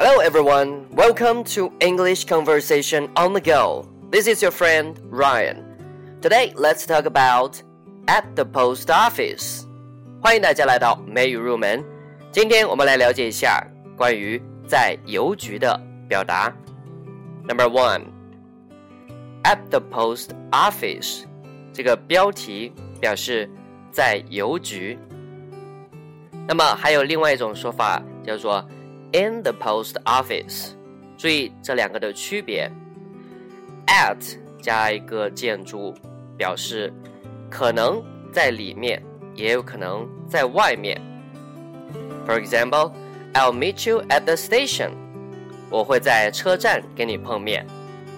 Hello everyone, welcome to English Conversation on the Go. This is your friend Ryan. Today, let's talk about at the post office. 欢迎大家来到美语入门。今天我们来了解一下关于在邮局的表达。Number one, at the post office 这个标题表示在邮局。那么还有另外一种说法叫做 In the post office。注意这两个的区别，at 加一个建筑，表示可能在里面，也有可能在外面。For example, I'll meet you at the station。我会在车站跟你碰面，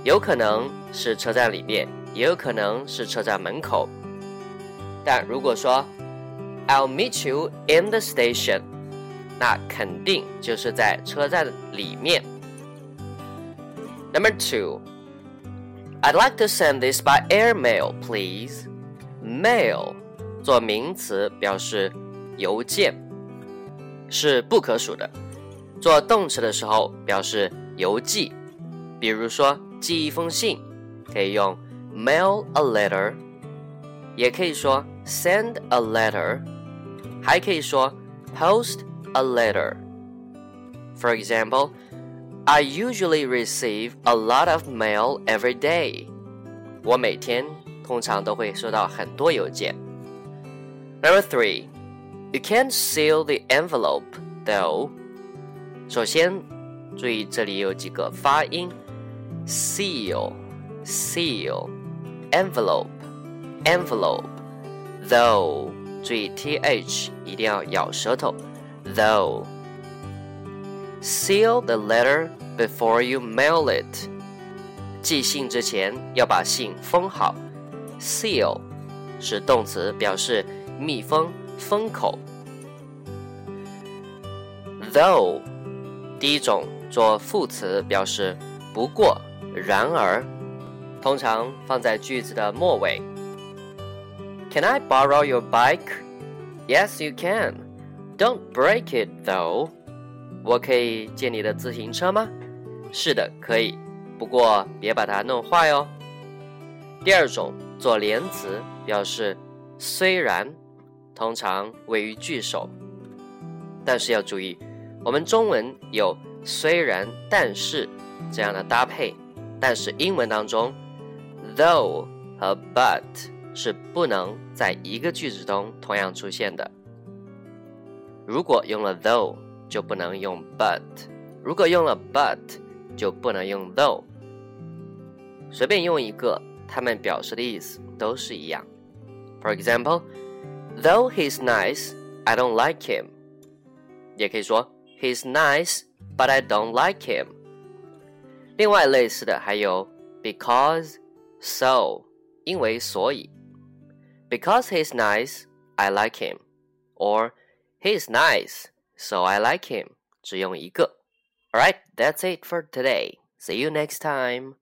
有可能是车站里面，也有可能是车站门口。但如果说 I'll meet you in the station，那肯定就是在车站里面。Number two, I'd like to send this by airmail, please. Mail 做名词表示邮件，是不可数的。做动词的时候表示邮寄，比如说寄一封信，可以用 mail a letter，也可以说 send a letter，还可以说 post a letter. For example, I usually receive a lot of mail every day. 我每天通常都会收到很多邮件。Number three, you can't seal the envelope though. 首先，注意这里有几个发音：seal、seal、envelope、envelope、though。注意 th 一定要咬舌头 ，though。Seal the letter before you mail it。寄信之前要把信封好。Seal 是动词，表示密封、封口。Though 第一种做副词，表示不过、然而，通常放在句子的末尾。Can I borrow your bike? Yes, you can. Don't break it, though. 我可以借你的自行车吗？是的，可以，不过别把它弄坏哦。第二种做连词，表示虽然，通常位于句首，但是要注意，我们中文有虽然、但是这样的搭配，但是英文当中，though 和 but 是不能在一个句子中同样出现的。如果用了 though。就不能用 but，如果用了 but，就不能用 though。随便用一个，它们表示的意思都是一样。For example, though he's nice, I don't like him。也可以说 he's nice, but I don't like him。另外类似的还有 because, so，因为所以。Because he's nice, I like him. Or he's nice so I like him. 只用一个。Alright, that's it for today. See you next time.